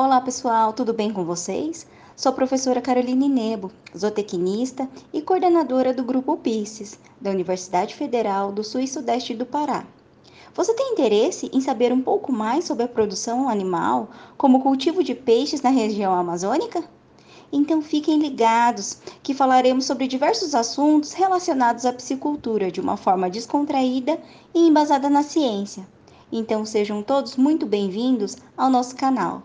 Olá pessoal, tudo bem com vocês? Sou a professora Caroline Nebo, zootecnista e coordenadora do Grupo Pisces, da Universidade Federal do Sul e Sudeste do Pará. Você tem interesse em saber um pouco mais sobre a produção animal, como o cultivo de peixes na região amazônica? Então fiquem ligados que falaremos sobre diversos assuntos relacionados à piscicultura de uma forma descontraída e embasada na ciência. Então sejam todos muito bem-vindos ao nosso canal.